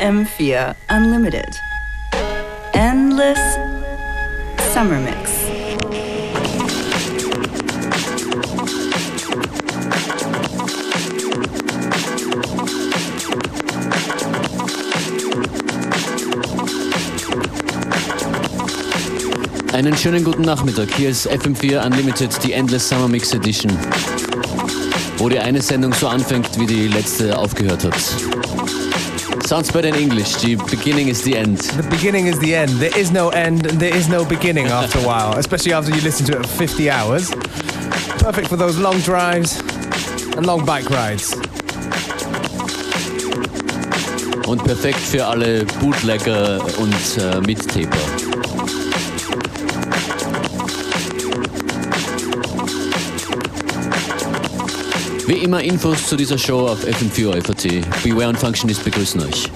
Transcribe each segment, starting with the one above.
FM4 Unlimited. Endless Summer Mix. Einen schönen guten Nachmittag. Hier ist FM4 Unlimited, die Endless Summer Mix Edition. Wo die eine Sendung so anfängt, wie die letzte aufgehört hat. Sounds better in English. The beginning is the end. The beginning is the end. There is no end and there is no beginning after a while, especially after you listen to it for 50 hours. Perfect for those long drives and long bike rides. Und perfekt für alle Bootlegger und äh. Wie immer Infos zu dieser Show auf FM4 FAT. Beware und Functionist begrüßen euch.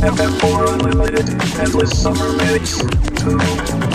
FM4 Unlimited Endless Summer Mix 2.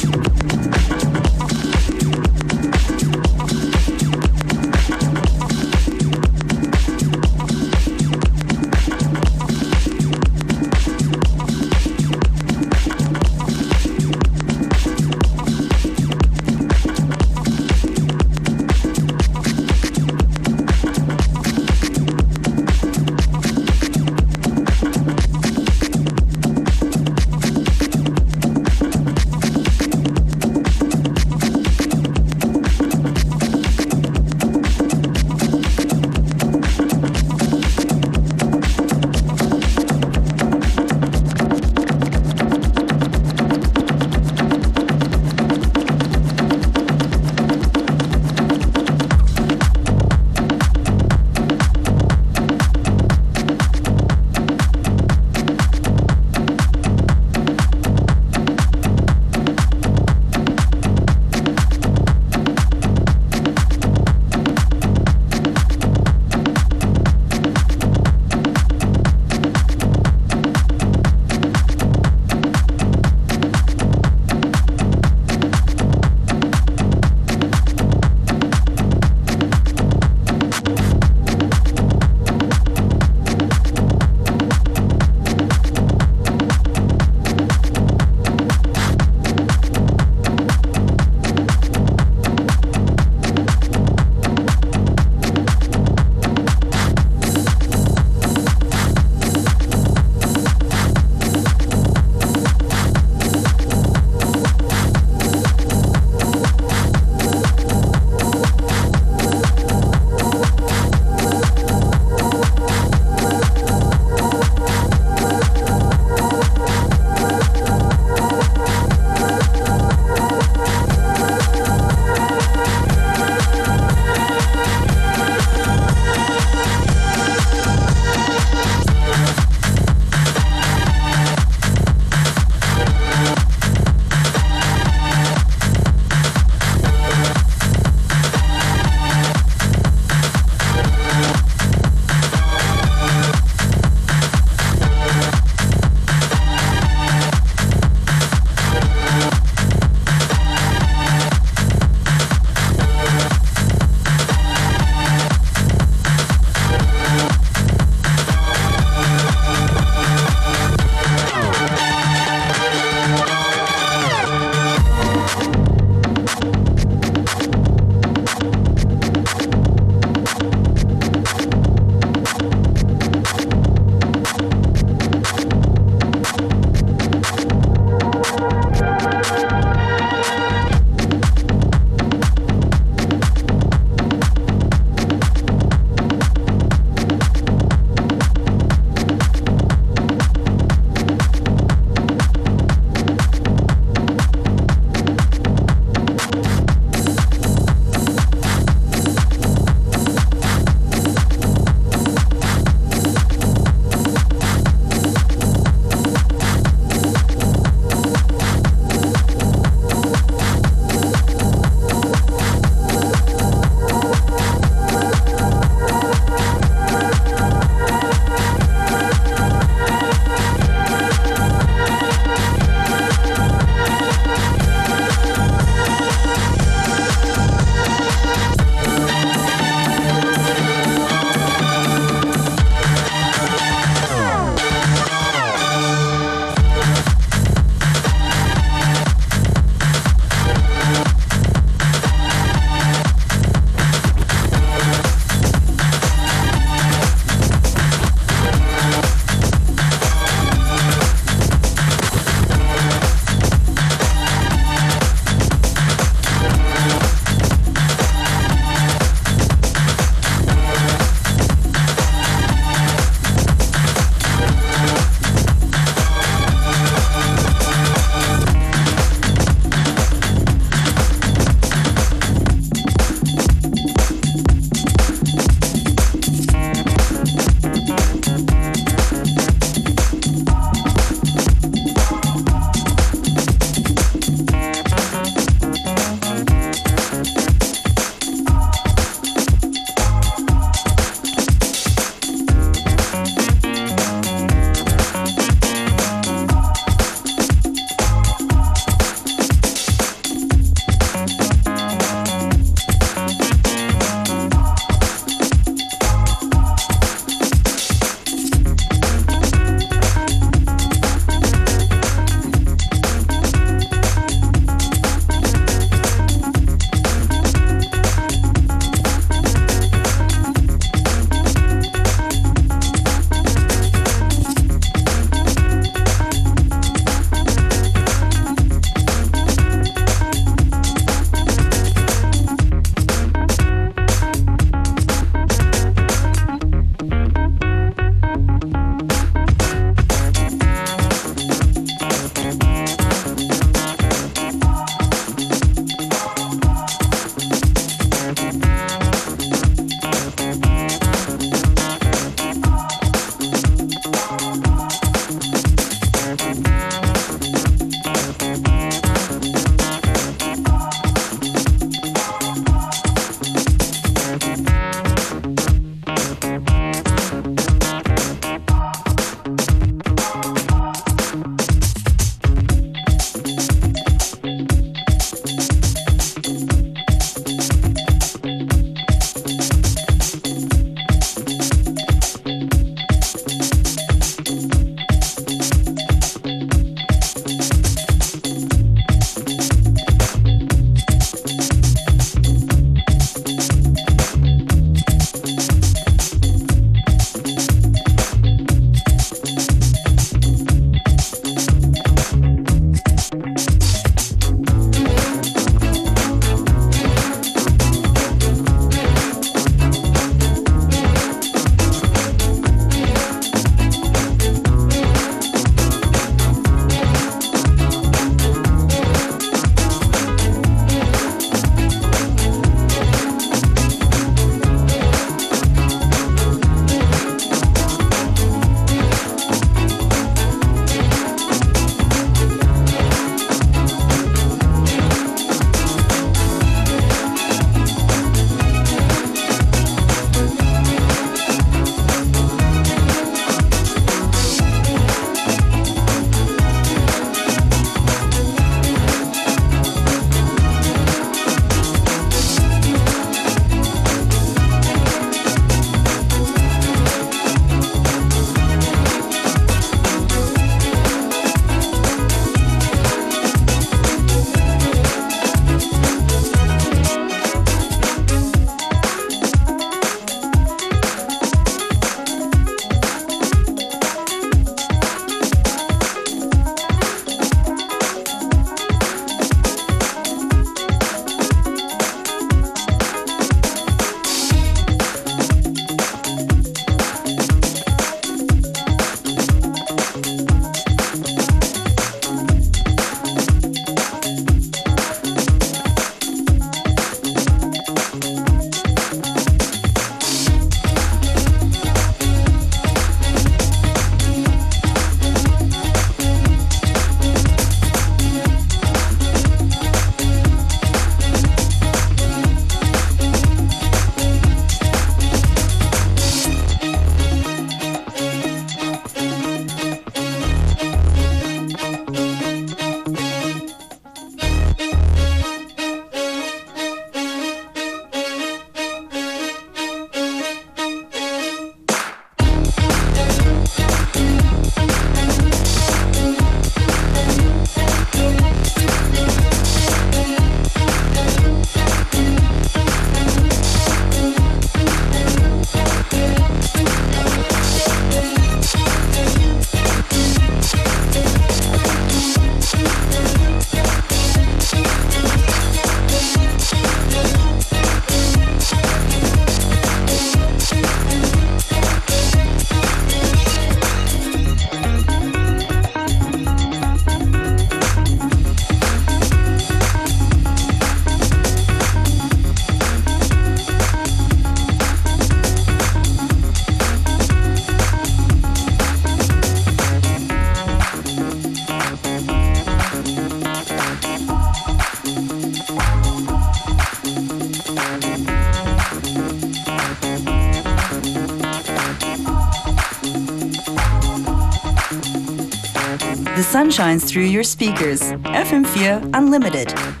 Shines through your speakers. FM4 Unlimited.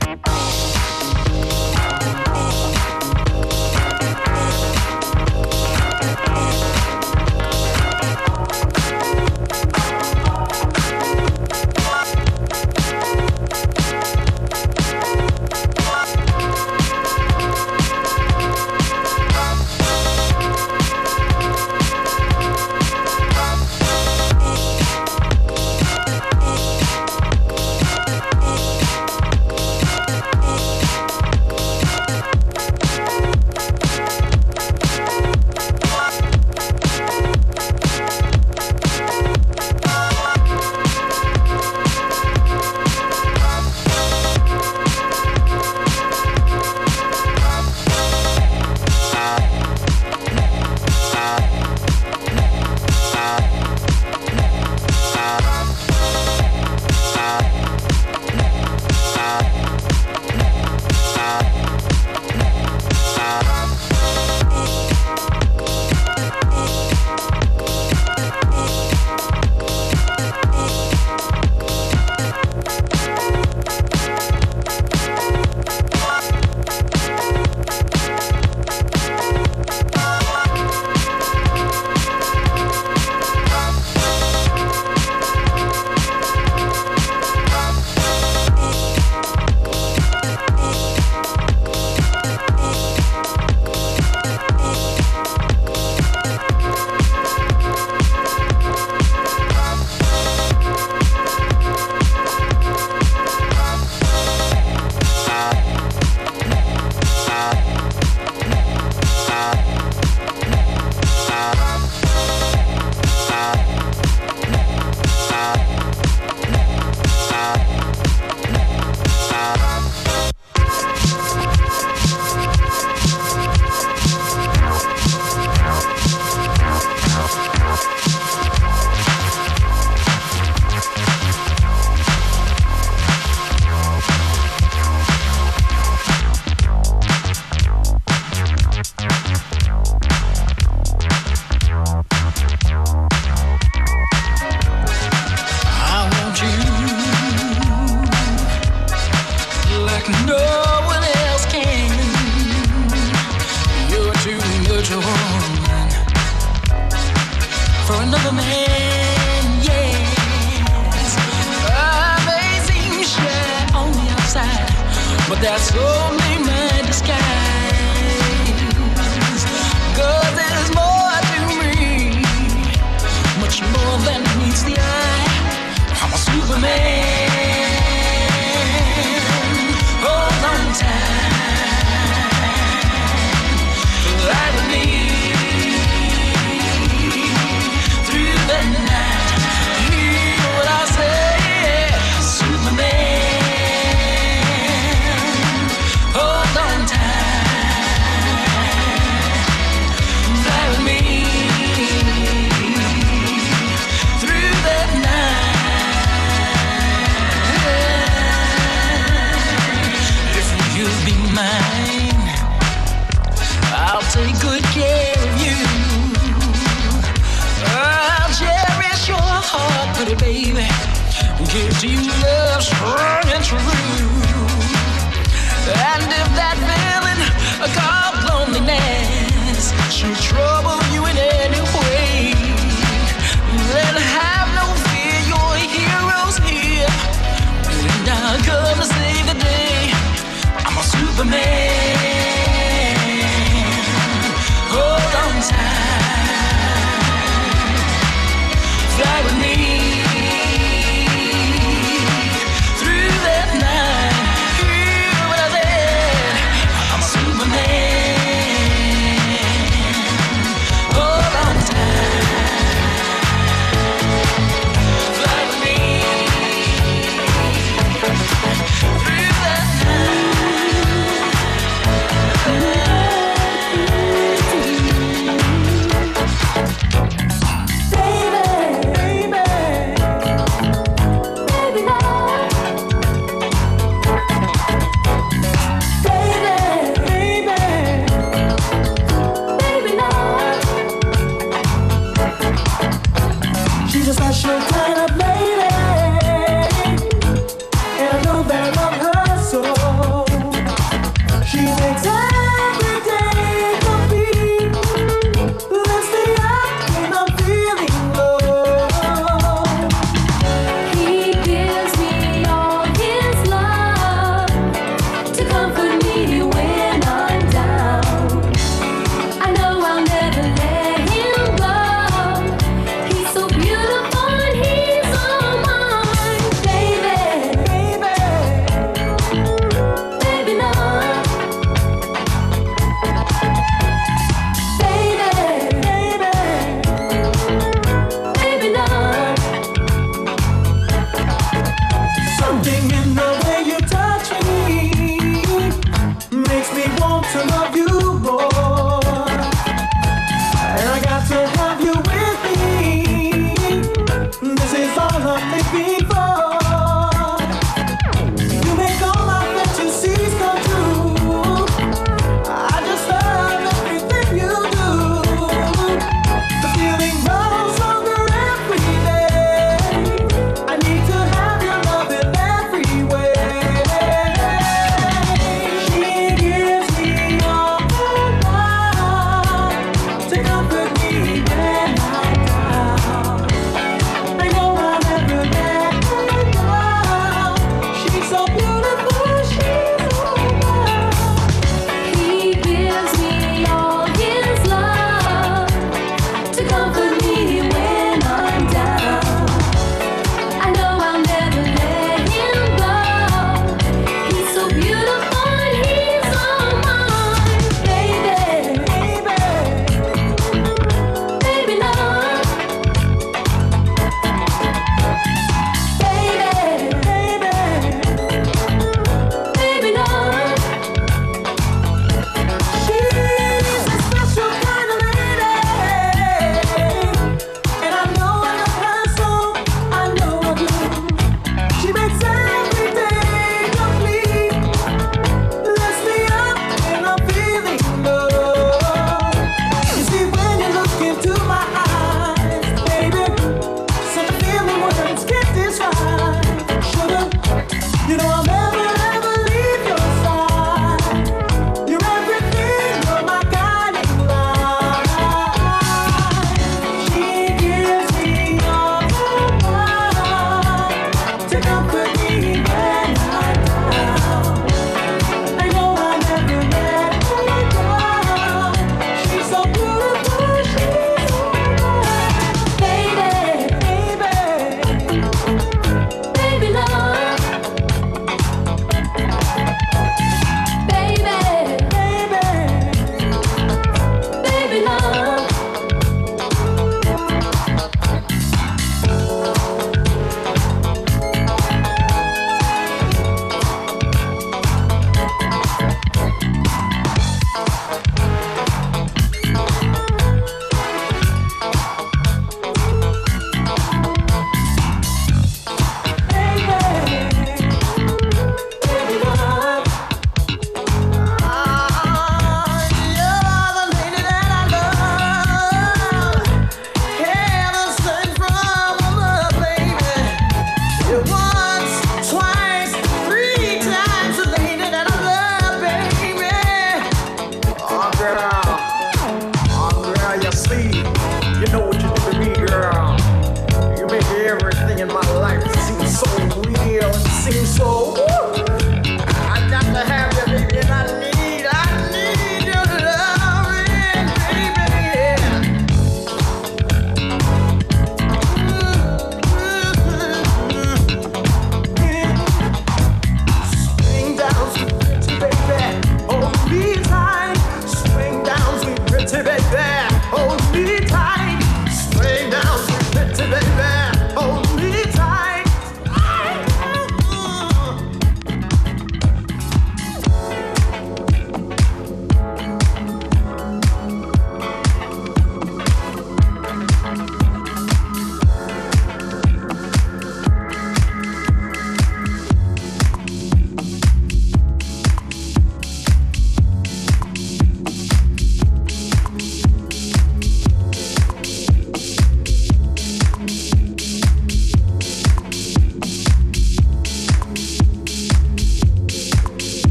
she's trying.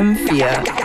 FM4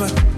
and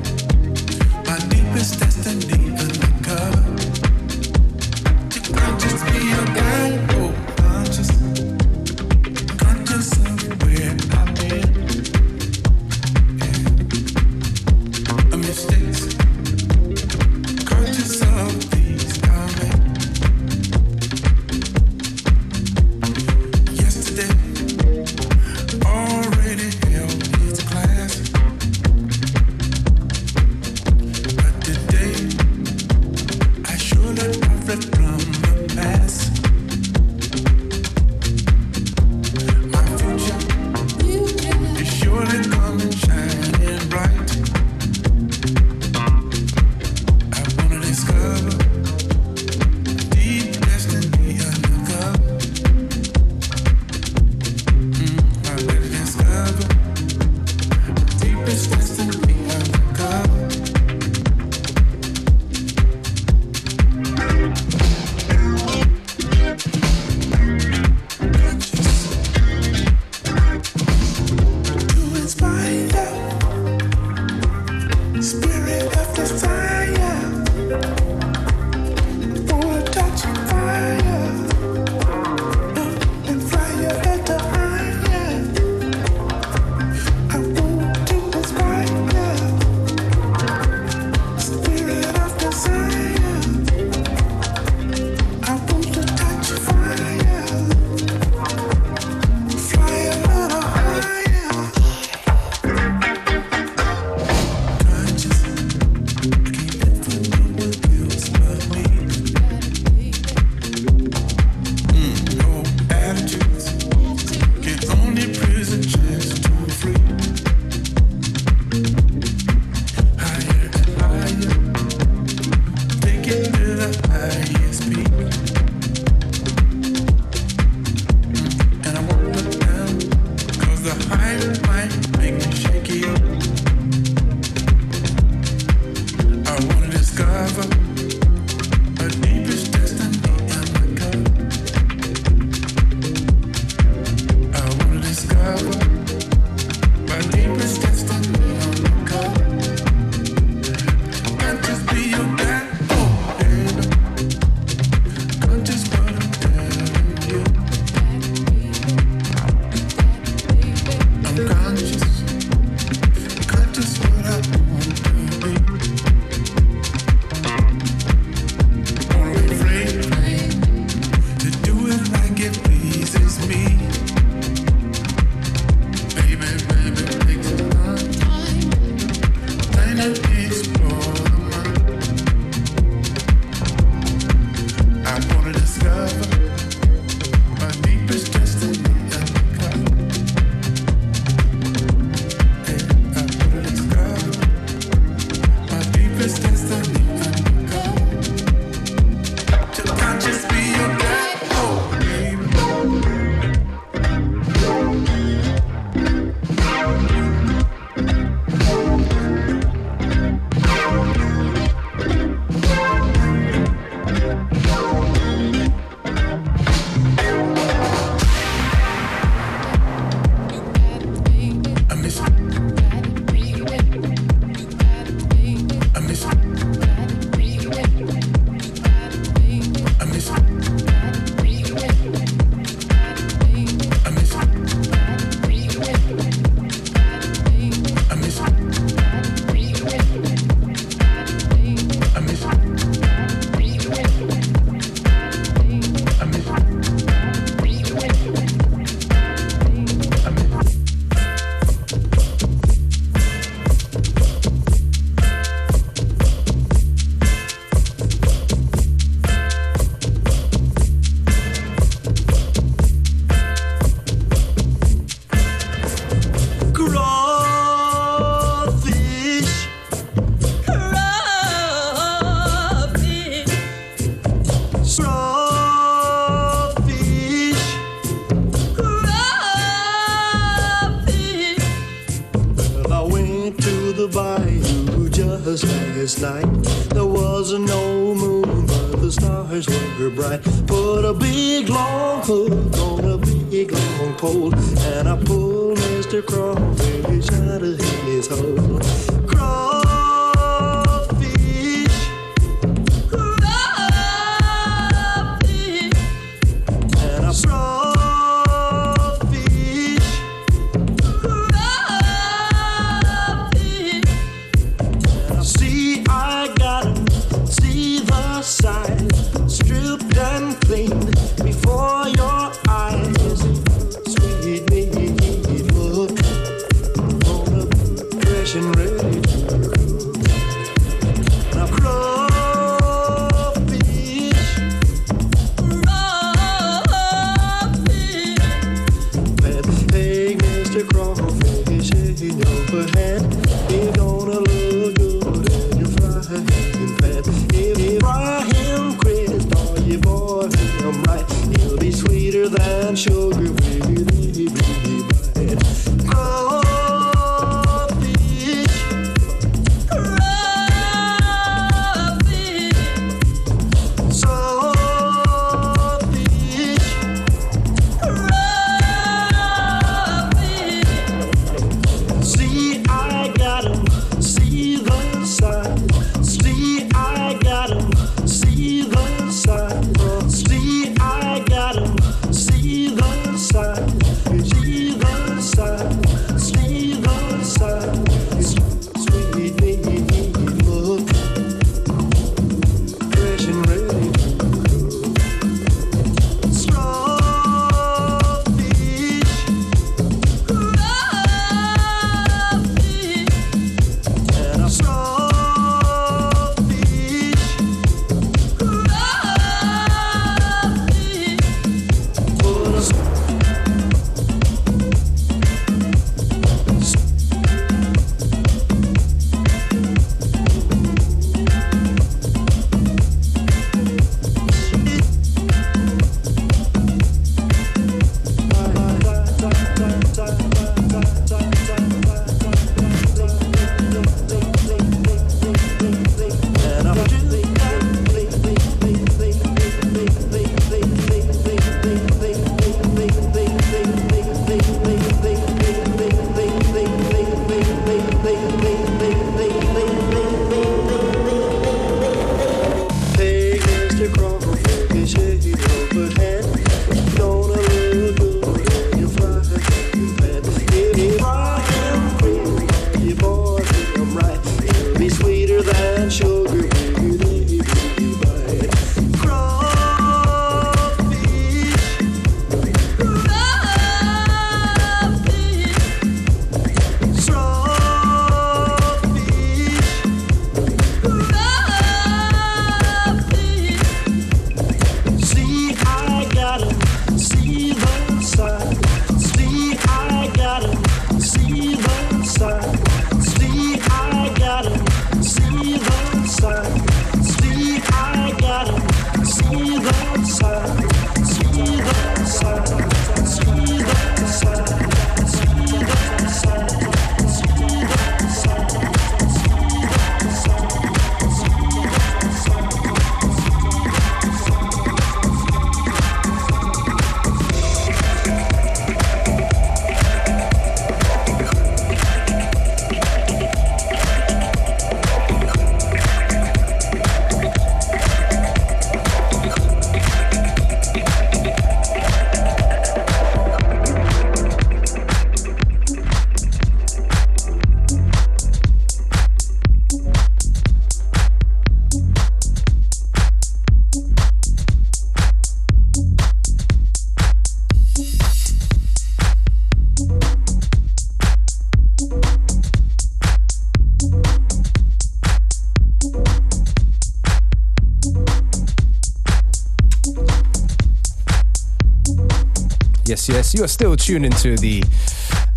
Yes, yes, you are still tuned into the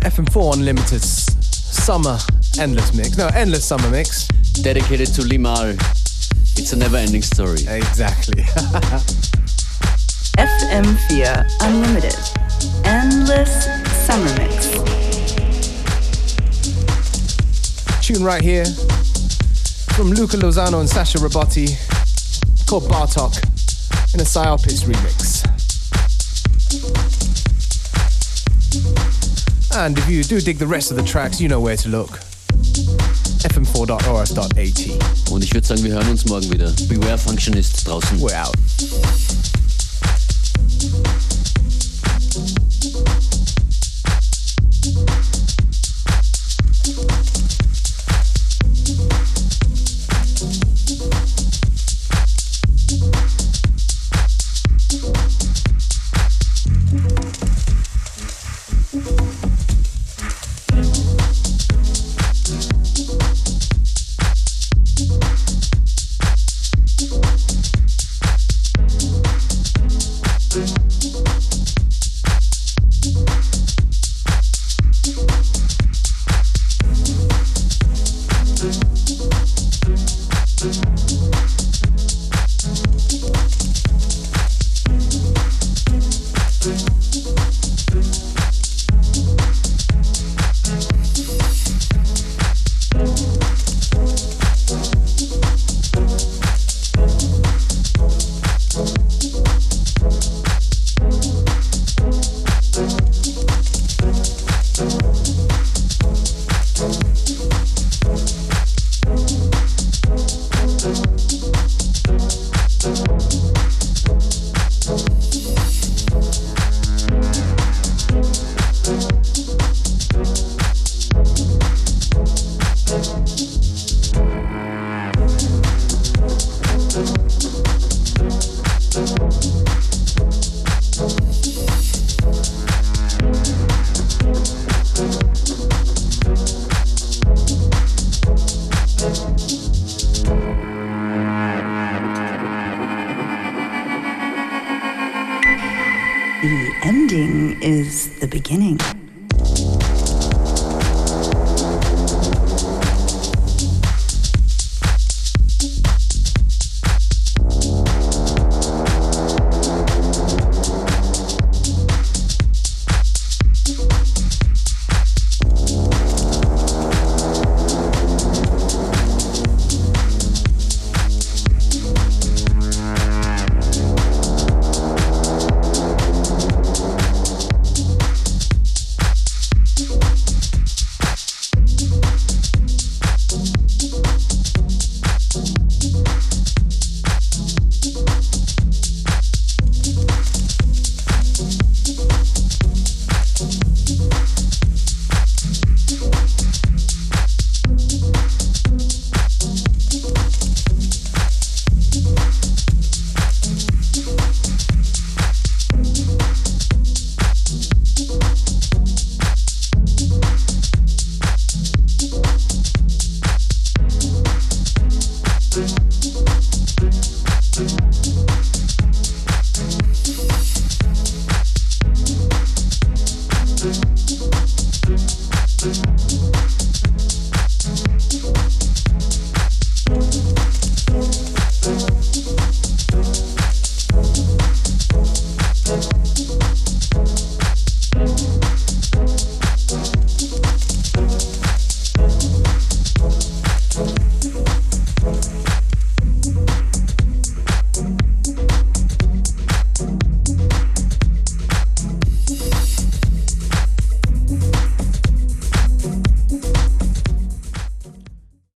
FM4 Unlimited Summer Endless Mix. No, Endless Summer Mix. Dedicated to Limahl. It's a never ending story. Exactly. FM4 Unlimited. Endless Summer Mix. Tune right here from Luca Lozano and Sasha Robotti called Bartok in a Psyopis remix. And if you do dig the rest of the tracks, you know where to look. fm4.orf.at. Und ich würde sagen, wir hören uns morgen wieder. Beware Functionist draußen. We're out.